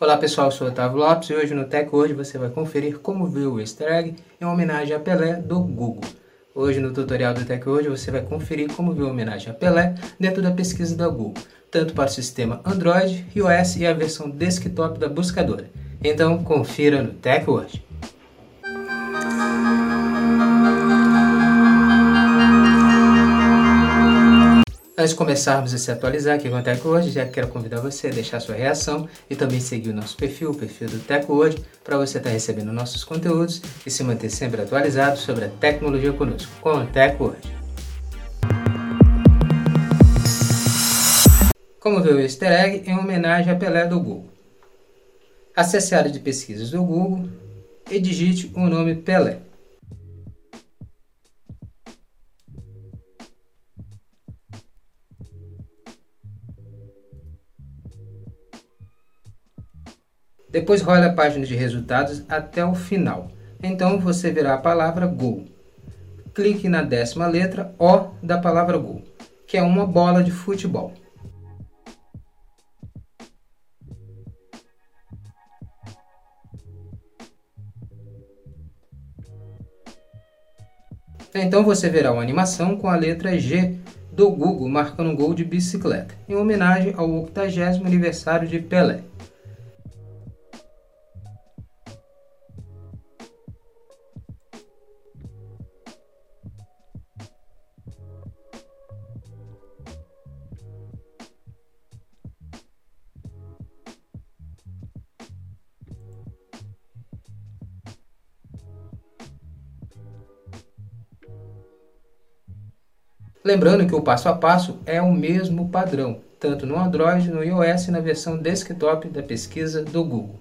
Olá pessoal, eu sou o Otávio Lopes e hoje no Tech Hoje você vai conferir como viu o easter egg em homenagem a Pelé do Google. Hoje no tutorial do Tech Hoje você vai conferir como viu a homenagem a Pelé dentro da pesquisa da Google, tanto para o sistema Android, iOS e a versão desktop da buscadora. Então confira no Tech Hoje. Antes de começarmos a se atualizar aqui com o Teco Hoje, já quero convidar você a deixar sua reação e também seguir o nosso perfil, o perfil do Teco Hoje, para você estar recebendo nossos conteúdos e se manter sempre atualizado sobre a tecnologia conosco, com o Teco Hoje. Como ver o easter egg em homenagem a Pelé do Google? Acesse a área de pesquisas do Google e digite o nome Pelé. Depois role a página de resultados até o final. Então você verá a palavra Gol. Clique na décima letra O da palavra Gol, que é uma bola de futebol. Então você verá uma animação com a letra G do Google marcando um gol de bicicleta, em homenagem ao 80 aniversário de Pelé. Lembrando que o passo a passo é o mesmo padrão, tanto no Android, no iOS e na versão desktop da pesquisa do Google.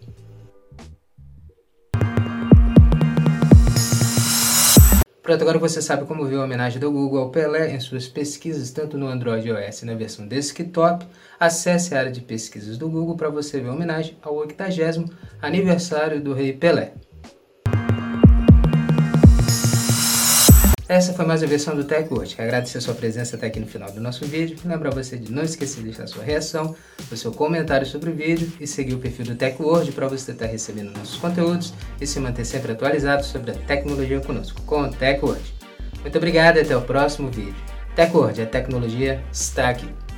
Pronto, agora você sabe como viu a homenagem do Google ao Pelé em suas pesquisas, tanto no Android e iOS na versão desktop. Acesse a área de pesquisas do Google para você ver a homenagem ao 80 aniversário do Rei Pelé. Essa foi mais uma versão do Tech Watch. Agradecer sua presença até aqui no final do nosso vídeo. Lembrar você de não esquecer de deixar sua reação, o seu comentário sobre o vídeo e seguir o perfil do Tech World para você estar recebendo nossos conteúdos e se manter sempre atualizado sobre a tecnologia conosco, com o Tech World. Muito obrigado e até o próximo vídeo. Tech World, a tecnologia está aqui.